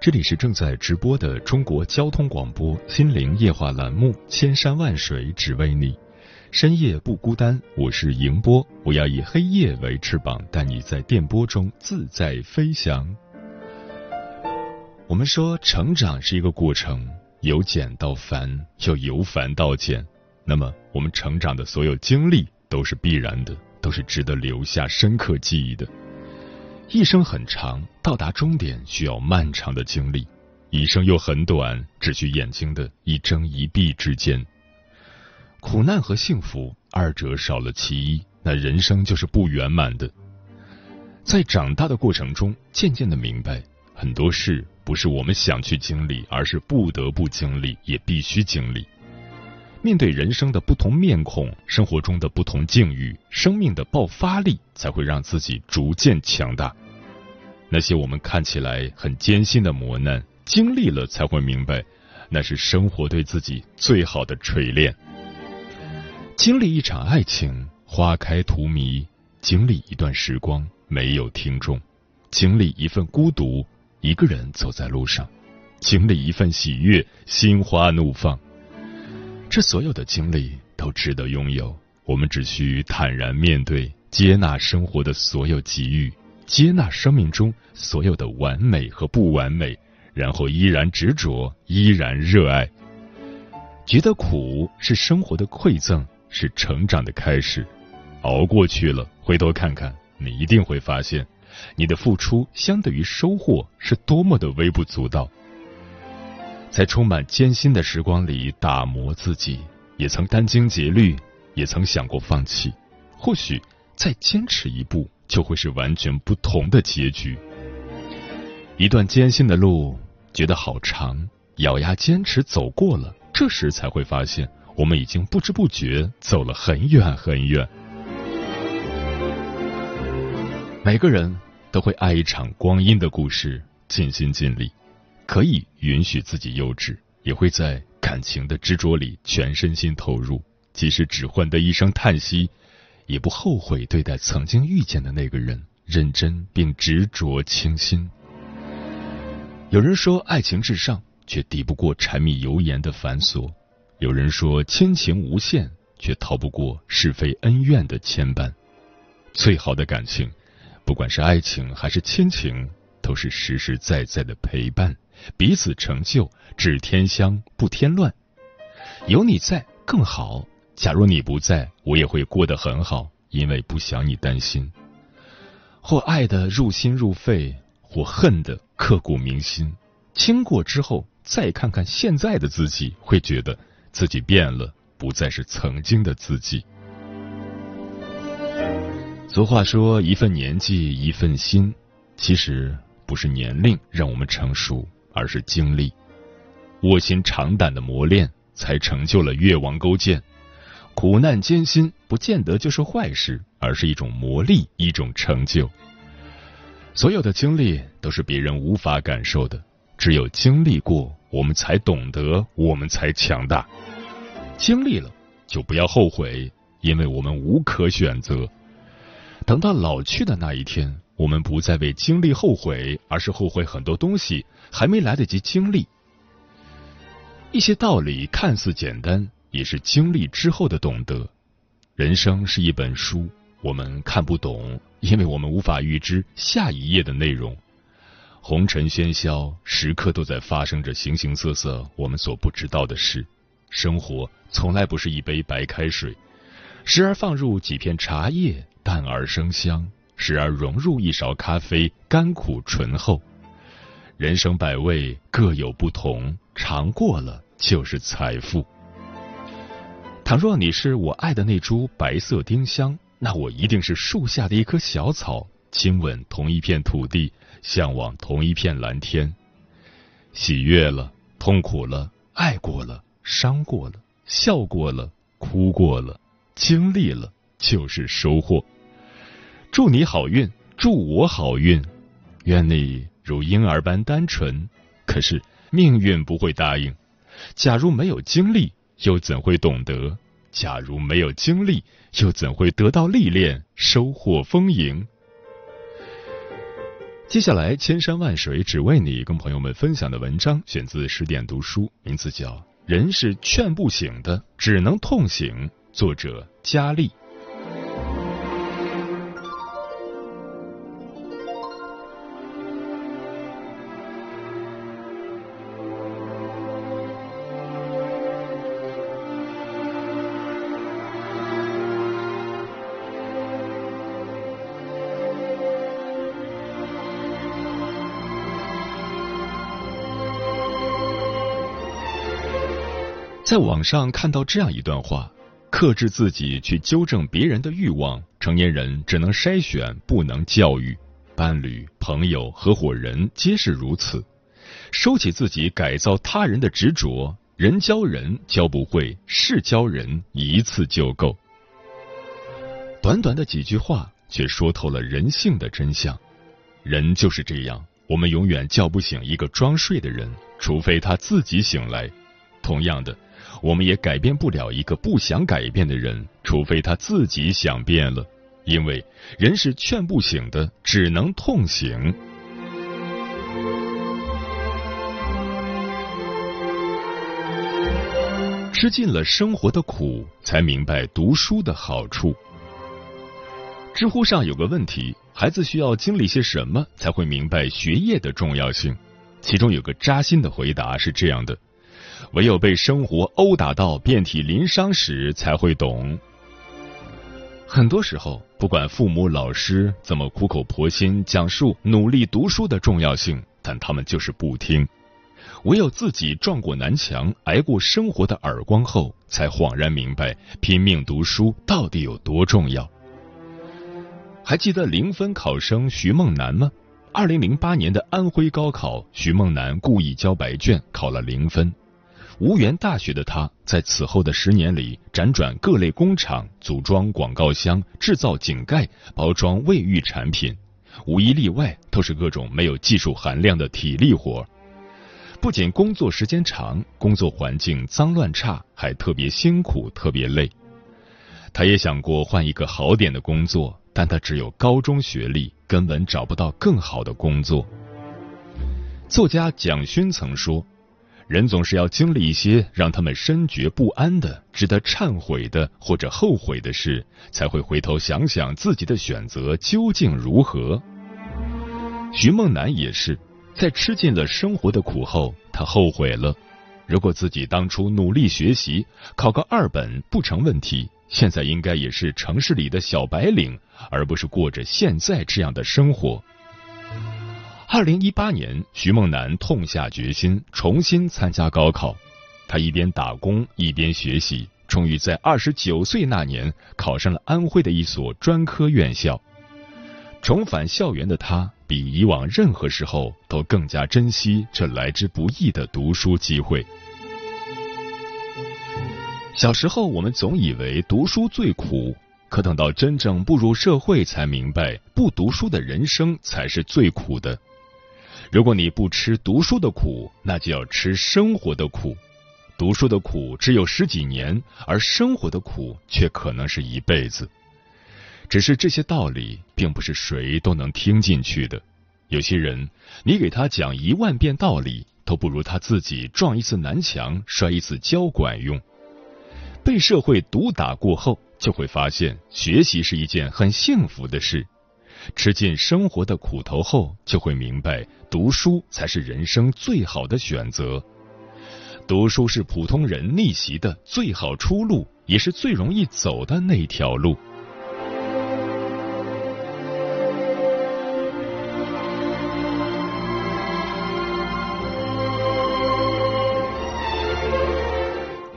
这里是正在直播的中国交通广播心灵夜话栏目《千山万水只为你》，深夜不孤单，我是迎波，我要以黑夜为翅膀，带你在电波中自在飞翔。我们说，成长是一个过程，由简到繁，又由繁到简。那么，我们成长的所有经历都是必然的，都是值得留下深刻记忆的。一生很长，到达终点需要漫长的经历；一生又很短，只需眼睛的一睁一闭之间。苦难和幸福二者少了其一，那人生就是不圆满的。在长大的过程中，渐渐的明白，很多事不是我们想去经历，而是不得不经历，也必须经历。面对人生的不同面孔，生活中的不同境遇，生命的爆发力才会让自己逐渐强大。那些我们看起来很艰辛的磨难，经历了才会明白，那是生活对自己最好的锤炼。经历一场爱情，花开荼蘼；经历一段时光，没有听众；经历一份孤独，一个人走在路上；经历一份喜悦，心花怒放。这所有的经历都值得拥有，我们只需坦然面对，接纳生活的所有机遇，接纳生命中所有的完美和不完美，然后依然执着，依然热爱。觉得苦是生活的馈赠，是成长的开始。熬过去了，回头看看，你一定会发现，你的付出相对于收获是多么的微不足道。在充满艰辛的时光里打磨自己，也曾殚精竭虑，也曾想过放弃。或许再坚持一步，就会是完全不同的结局。一段艰辛的路，觉得好长，咬牙坚持走过了，这时才会发现，我们已经不知不觉走了很远很远。每个人都会爱一场光阴的故事，尽心尽力。可以允许自己幼稚，也会在感情的执着里全身心投入，即使只换得一声叹息，也不后悔对待曾经遇见的那个人认真并执着倾心。有人说爱情至上，却抵不过柴米油盐的繁琐；有人说亲情无限，却逃不过是非恩怨的牵绊。最好的感情，不管是爱情还是亲情，都是实实在在的陪伴。彼此成就，只添香不添乱。有你在更好。假如你不在，我也会过得很好，因为不想你担心。或爱的入心入肺，或恨的刻骨铭心。经过之后，再看看现在的自己，会觉得自己变了，不再是曾经的自己。俗话说：“一份年纪一份心。”其实不是年龄让我们成熟。而是经历，卧薪尝胆的磨练，才成就了越王勾践。苦难艰辛不见得就是坏事，而是一种磨砺，一种成就。所有的经历都是别人无法感受的，只有经历过，我们才懂得，我们才强大。经历了就不要后悔，因为我们无可选择。等到老去的那一天。我们不再为经历后悔，而是后悔很多东西还没来得及经历。一些道理看似简单，也是经历之后的懂得。人生是一本书，我们看不懂，因为我们无法预知下一页的内容。红尘喧嚣，时刻都在发生着形形色色我们所不知道的事。生活从来不是一杯白开水，时而放入几片茶叶，淡而生香；时而融入一勺咖啡，甘苦醇厚。人生百味各有不同，尝过了就是财富。倘若你是我爱的那株白色丁香，那我一定是树下的一棵小草，亲吻同一片土地，向往同一片蓝天。喜悦了，痛苦了，爱过了，伤过了，笑过了，哭过了，经历了，就是收获。祝你好运，祝我好运，愿你。如婴儿般单纯，可是命运不会答应。假如没有经历，又怎会懂得？假如没有经历，又怎会得到历练，收获丰盈？接下来，千山万水只为你，跟朋友们分享的文章选自十点读书，名字叫《人是劝不醒的，只能痛醒》，作者佳丽。在网上看到这样一段话：克制自己去纠正别人的欲望，成年人只能筛选，不能教育；伴侣、朋友、合伙人皆是如此。收起自己改造他人的执着，人教人教不会，事教人一次就够。短短的几句话，却说透了人性的真相。人就是这样，我们永远叫不醒一个装睡的人，除非他自己醒来。同样的。我们也改变不了一个不想改变的人，除非他自己想变了。因为人是劝不醒的，只能痛醒。吃尽了生活的苦，才明白读书的好处。知乎上有个问题：孩子需要经历些什么才会明白学业的重要性？其中有个扎心的回答是这样的。唯有被生活殴打到遍体鳞伤时，才会懂。很多时候，不管父母、老师怎么苦口婆心讲述努力读书的重要性，但他们就是不听。唯有自己撞过南墙，挨过生活的耳光后，才恍然明白拼命读书到底有多重要。还记得零分考生徐梦楠吗？二零零八年的安徽高考，徐梦楠故意交白卷，考了零分。无缘大学的他，在此后的十年里，辗转各类工厂，组装广告箱，制造井盖，包装卫浴产品，无一例外都是各种没有技术含量的体力活。不仅工作时间长，工作环境脏乱差，还特别辛苦，特别累。他也想过换一个好点的工作，但他只有高中学历，根本找不到更好的工作。作家蒋勋曾说。人总是要经历一些让他们深觉不安的、值得忏悔的或者后悔的事，才会回头想想自己的选择究竟如何。徐梦楠也是在吃尽了生活的苦后，他后悔了。如果自己当初努力学习，考个二本不成问题，现在应该也是城市里的小白领，而不是过着现在这样的生活。二零一八年，徐梦楠痛下决心重新参加高考。他一边打工一边学习，终于在二十九岁那年考上了安徽的一所专科院校。重返校园的他，比以往任何时候都更加珍惜这来之不易的读书机会。小时候，我们总以为读书最苦，可等到真正步入社会，才明白不读书的人生才是最苦的。如果你不吃读书的苦，那就要吃生活的苦。读书的苦只有十几年，而生活的苦却可能是一辈子。只是这些道理并不是谁都能听进去的。有些人，你给他讲一万遍道理，都不如他自己撞一次南墙、摔一次跤管用。被社会毒打过后，就会发现学习是一件很幸福的事。吃尽生活的苦头后，就会明白读书才是人生最好的选择。读书是普通人逆袭的最好出路，也是最容易走的那条路。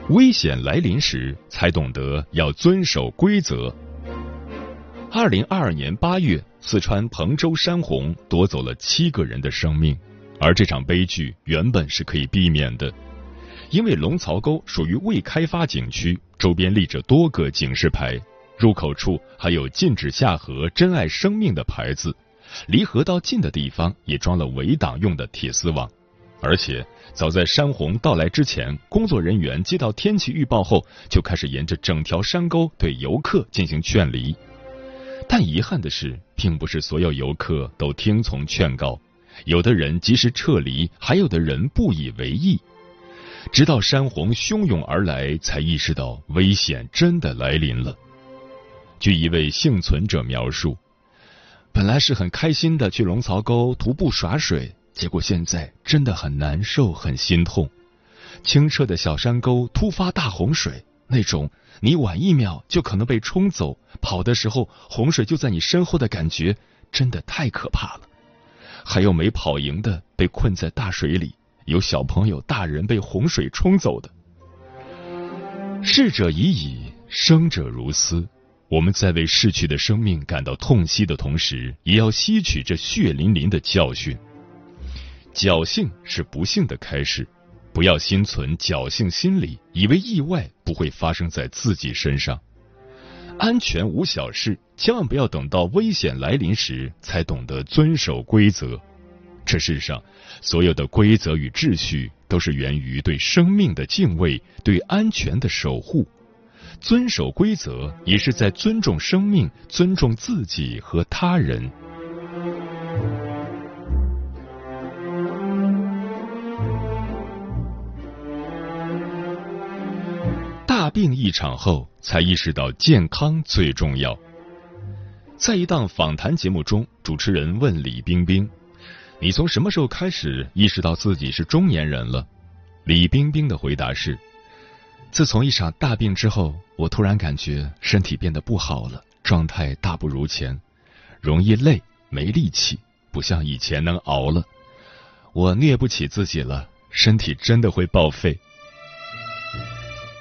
危险来临时，才懂得要遵守规则。二零二二年八月，四川彭州山洪夺走了七个人的生命，而这场悲剧原本是可以避免的，因为龙槽沟属于未开发景区，周边立着多个警示牌，入口处还有禁止下河、珍爱生命的牌子，离河道近的地方也装了围挡用的铁丝网。而且，早在山洪到来之前，工作人员接到天气预报后，就开始沿着整条山沟对游客进行劝离。但遗憾的是，并不是所有游客都听从劝告，有的人及时撤离，还有的人不以为意。直到山洪汹涌而来，才意识到危险真的来临了。据一位幸存者描述，本来是很开心的去龙槽沟徒步耍水。结果现在真的很难受，很心痛。清澈的小山沟突发大洪水，那种你晚一秒就可能被冲走，跑的时候洪水就在你身后的感觉，真的太可怕了。还有没跑赢的被困在大水里，有小朋友、大人被洪水冲走的。逝者已矣，生者如斯。我们在为逝去的生命感到痛惜的同时，也要吸取这血淋淋的教训。侥幸是不幸的开始，不要心存侥幸心理，以为意外不会发生在自己身上。安全无小事，千万不要等到危险来临时才懂得遵守规则。这世上所有的规则与秩序，都是源于对生命的敬畏，对安全的守护。遵守规则，也是在尊重生命，尊重自己和他人。病一场后，才意识到健康最重要。在一档访谈节目中，主持人问李冰冰：“你从什么时候开始意识到自己是中年人了？”李冰冰的回答是：“自从一场大病之后，我突然感觉身体变得不好了，状态大不如前，容易累，没力气，不像以前能熬了。我虐不起自己了，身体真的会报废。”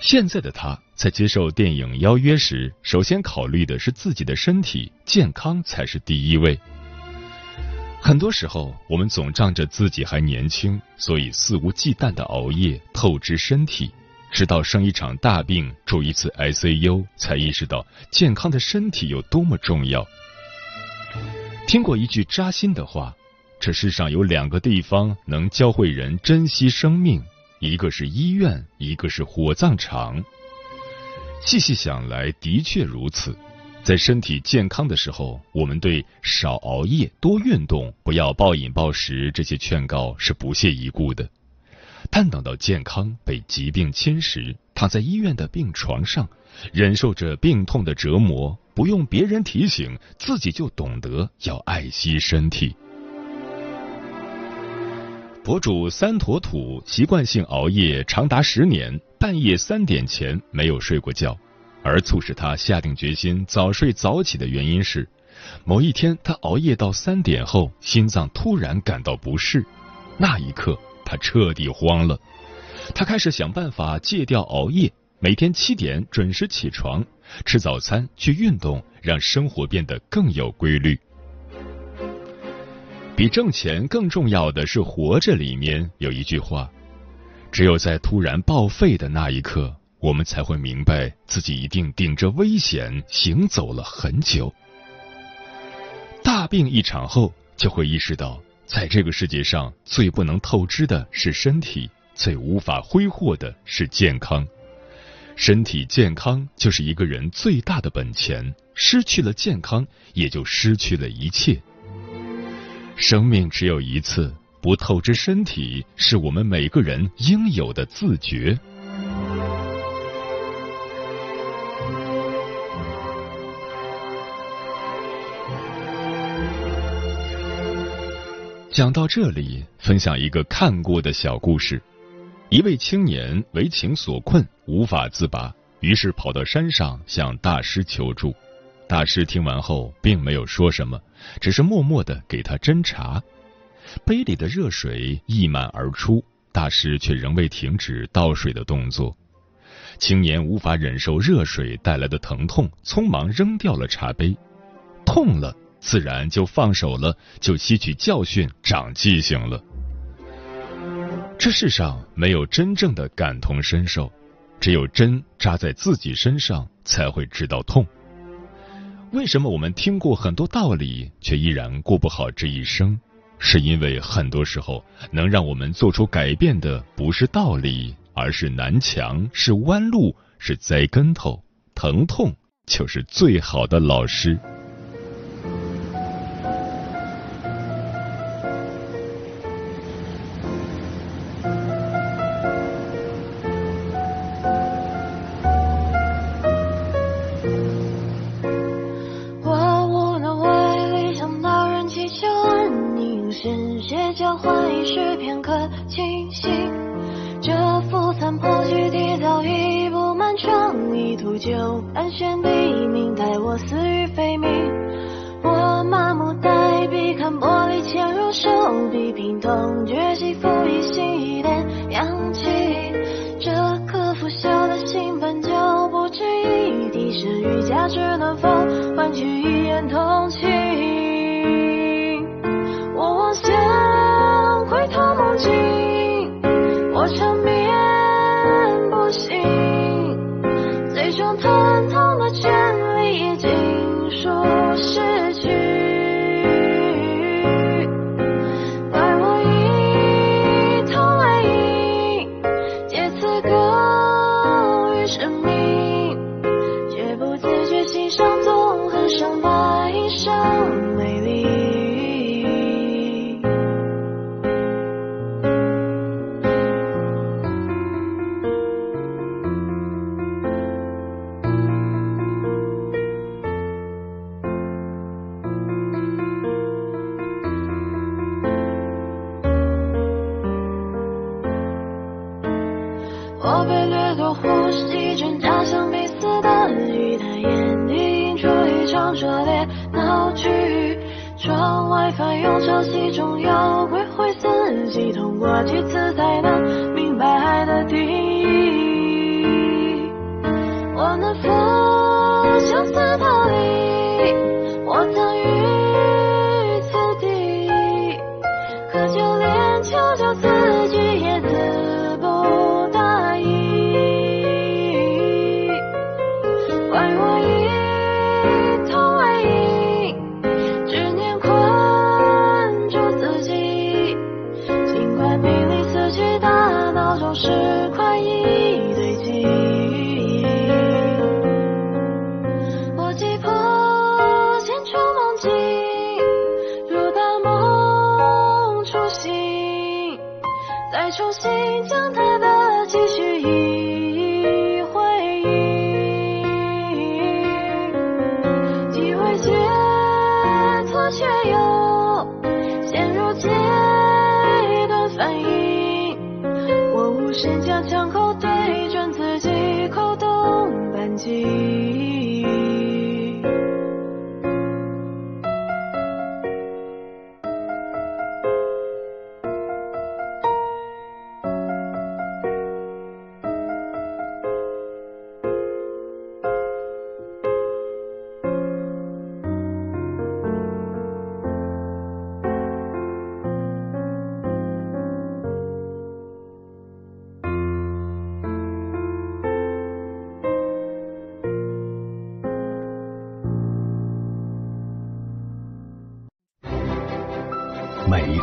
现在的他在接受电影邀约时，首先考虑的是自己的身体健康才是第一位。很多时候，我们总仗着自己还年轻，所以肆无忌惮的熬夜透支身体，直到生一场大病住一次 ICU，才意识到健康的身体有多么重要。听过一句扎心的话：这世上有两个地方能教会人珍惜生命。一个是医院，一个是火葬场。细细想来，的确如此。在身体健康的时候，我们对少熬夜、多运动、不要暴饮暴食这些劝告是不屑一顾的。但等到健康被疾病侵蚀，躺在医院的病床上，忍受着病痛的折磨，不用别人提醒，自己就懂得要爱惜身体。博主三坨土习惯性熬夜长达十年，半夜三点前没有睡过觉。而促使他下定决心早睡早起的原因是，某一天他熬夜到三点后，心脏突然感到不适。那一刻，他彻底慌了。他开始想办法戒掉熬夜，每天七点准时起床，吃早餐，去运动，让生活变得更有规律。比挣钱更重要的是活着。里面有一句话：只有在突然报废的那一刻，我们才会明白自己一定顶着危险行走了很久。大病一场后，就会意识到，在这个世界上最不能透支的是身体，最无法挥霍的是健康。身体健康就是一个人最大的本钱，失去了健康，也就失去了一切。生命只有一次，不透支身体是我们每个人应有的自觉。讲到这里，分享一个看过的小故事。一位青年为情所困，无法自拔，于是跑到山上向大师求助。大师听完后，并没有说什么，只是默默的给他斟茶。杯里的热水溢满而出，大师却仍未停止倒水的动作。青年无法忍受热水带来的疼痛，匆忙扔掉了茶杯。痛了，自然就放手了，就吸取教训，长记性了。这世上没有真正的感同身受，只有针扎在自己身上，才会知道痛。为什么我们听过很多道理，却依然过不好这一生？是因为很多时候，能让我们做出改变的不是道理，而是南墙，是弯路，是栽跟头。疼痛就是最好的老师。我麻木呆笔，看玻璃嵌入手臂，凭痛觉技赋予新一点氧气。这颗腐朽的心本就不值一提，剩余价值能否？最重要。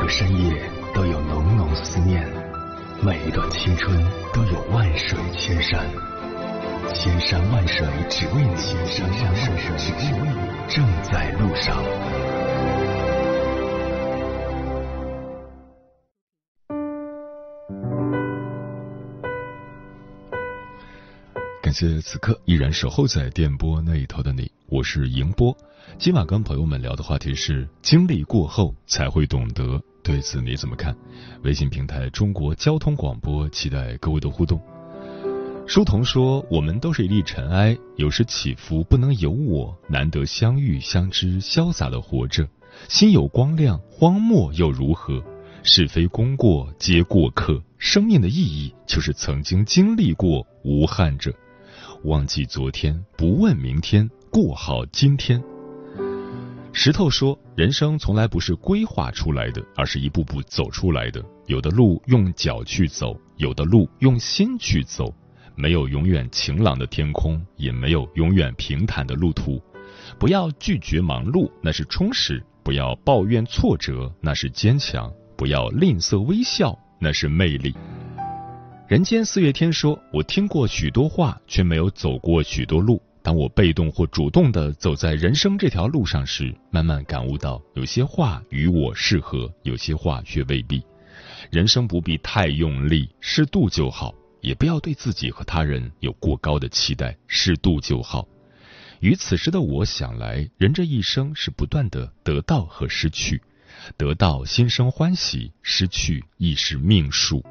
深夜都有浓浓思念，每一段青春都有万水千山，千山万水只为你，千山万水只为你，正在路上。感谢此刻依然守候在电波那一头的你，我是迎波。今晚跟朋友们聊的话题是：经历过后才会懂得。对此你怎么看？微信平台中国交通广播，期待各位的互动。书童说：“我们都是一粒尘埃，有时起伏不能由我。难得相遇相知，潇洒的活着，心有光亮，荒漠又如何？是非功过皆过客，生命的意义就是曾经经历过，无憾着。忘记昨天，不问明天，过好今天。”石头说：“人生从来不是规划出来的，而是一步步走出来的。有的路用脚去走，有的路用心去走。”没有永远晴朗的天空，也没有永远平坦的路途。不要拒绝忙碌，那是充实；不要抱怨挫折，那是坚强；不要吝啬微笑，那是魅力。人间四月天说：“我听过许多话，却没有走过许多路。当我被动或主动的走在人生这条路上时，慢慢感悟到，有些话与我适合，有些话却未必。人生不必太用力，适度就好。”也不要对自己和他人有过高的期待，适度就好。于此时的我想来，人这一生是不断的得到和失去，得到心生欢喜，失去亦是命数。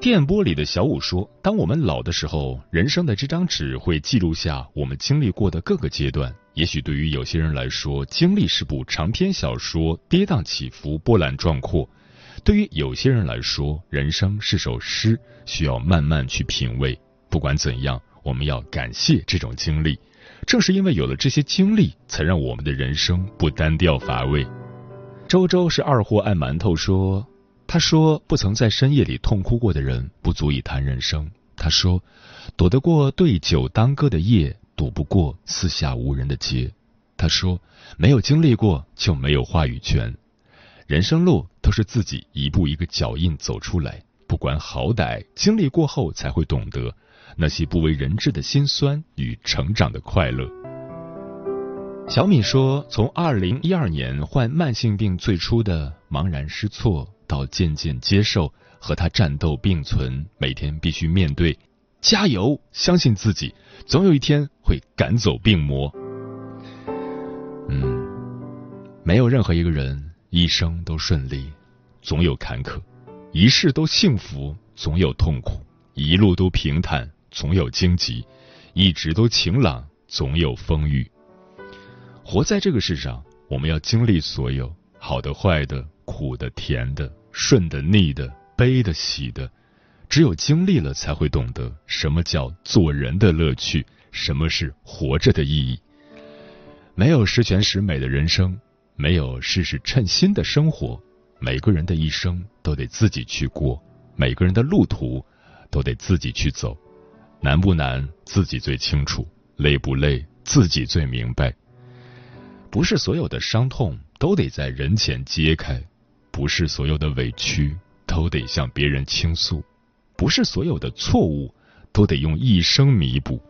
电波里的小五说：“当我们老的时候，人生的这张纸会记录下我们经历过的各个阶段。也许对于有些人来说，经历是部长篇小说，跌宕起伏，波澜壮阔。”对于有些人来说，人生是首诗，需要慢慢去品味。不管怎样，我们要感谢这种经历。正是因为有了这些经历，才让我们的人生不单调乏味。周周是二货爱馒头说：“他说不曾在深夜里痛哭过的人，不足以谈人生。他说，躲得过对酒当歌的夜，躲不过四下无人的街。他说，没有经历过就没有话语权。”人生路都是自己一步一个脚印走出来，不管好歹，经历过后才会懂得那些不为人知的辛酸与成长的快乐。小米说：“从二零一二年患慢性病最初的茫然失措，到渐渐接受和他战斗并存，每天必须面对，加油，相信自己，总有一天会赶走病魔。”嗯，没有任何一个人。一生都顺利，总有坎坷；一世都幸福，总有痛苦；一路都平坦，总有荆棘；一直都晴朗，总有风雨。活在这个世上，我们要经历所有好的、坏的、苦的、甜的、顺的、逆的、悲的、喜的。只有经历了，才会懂得什么叫做人的乐趣，什么是活着的意义。没有十全十美的人生。没有事事称心的生活，每个人的一生都得自己去过，每个人的路途都得自己去走，难不难自己最清楚，累不累自己最明白。不是所有的伤痛都得在人前揭开，不是所有的委屈都得向别人倾诉，不是所有的错误都得用一生弥补。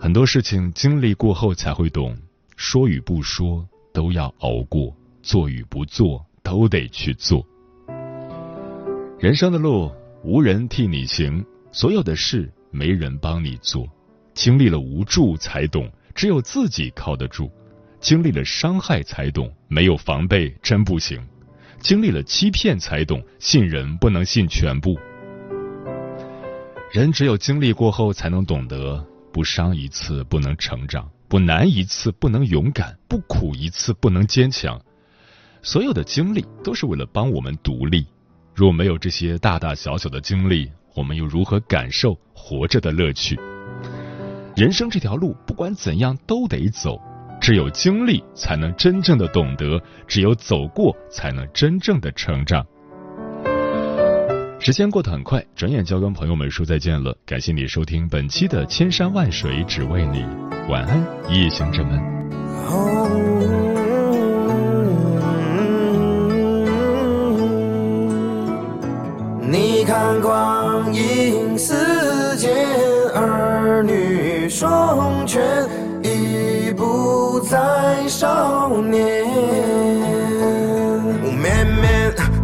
很多事情经历过后才会懂，说与不说。都要熬过，做与不做都得去做。人生的路无人替你行，所有的事没人帮你做。经历了无助才懂，只有自己靠得住；经历了伤害才懂，没有防备真不行；经历了欺骗才懂，信人不能信全部。人只有经历过后，才能懂得，不伤一次不能成长。不难一次不能勇敢，不苦一次不能坚强。所有的经历都是为了帮我们独立。若没有这些大大小小的经历，我们又如何感受活着的乐趣？人生这条路，不管怎样都得走。只有经历，才能真正的懂得；只有走过，才能真正的成长。时间过得很快，转眼就要跟朋友们说再见了。感谢你收听本期的《千山万水只为你》，晚安，夜行者们。你看，光阴似箭，儿女双全，再少年。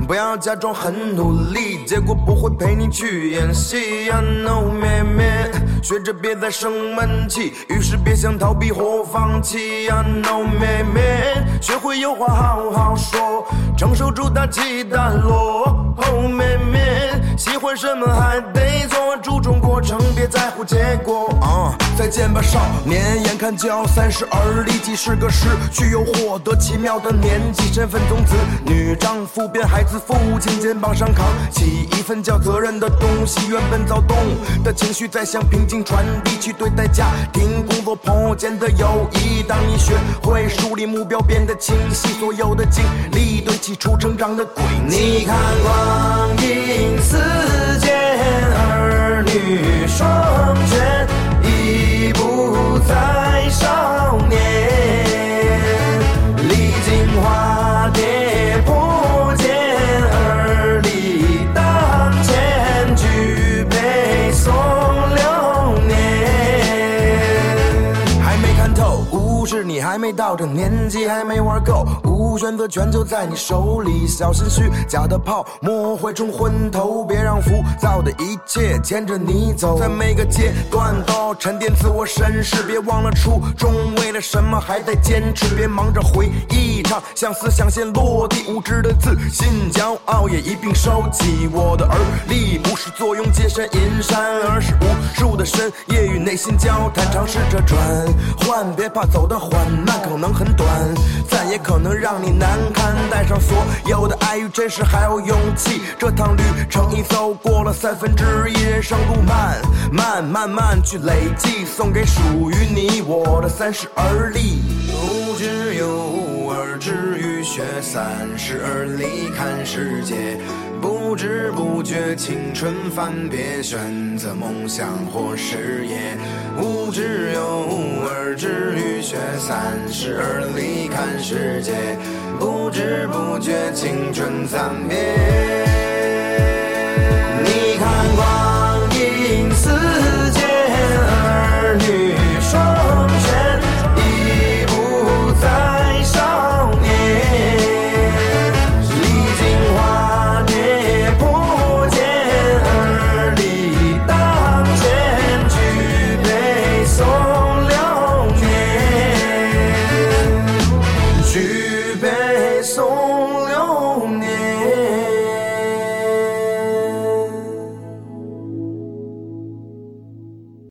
不要假装很努力，结果不会陪你去演戏。I know，绵绵。学着别再生闷气，于是别想逃避或放弃。I know 妹妹，学会有话好好说，承受住大起大落。Oh 妹妹，喜欢什么还得做，注重过程，别在乎结果。啊，再见吧少年，眼看就要三十而立，既是个失去又获得奇妙的年纪，身份从子女丈夫变孩子父亲，肩膀上扛起一份叫责任的东西，原本躁动的情绪在向平静传递，去对待家庭、工作、朋友间的友谊。当你学会树立目标，变得清晰，所有的经历堆砌出成长的轨迹。你看光阴似没看是，你还没到这年纪，还没玩够，无选择权就在你手里，小心虚假的泡沫会冲昏头，别让浮躁的一切牵着你走，在每个阶段都沉淀自我审视，别忘了初衷，为了什么还在坚持，别忙着回忆场，像思想先落地，无知的自信、骄傲也一并收起。我的耳力不是坐拥金山银山，而是无数的深夜与内心交谈，尝试着转换，别怕走到缓慢，可能很短，但也可能让你难堪。带上所有的爱与真实，还有勇气，这趟旅程已走过了三分之一，人生路漫漫，慢慢去累积，送给属于你我的三十而立。无知有无而志于学，三十而立看世界。不知不觉青春翻别，选择梦想或事业。无知有无而志于学，三十而立看世界。不知不觉青春暂别。你看光阴似箭，儿女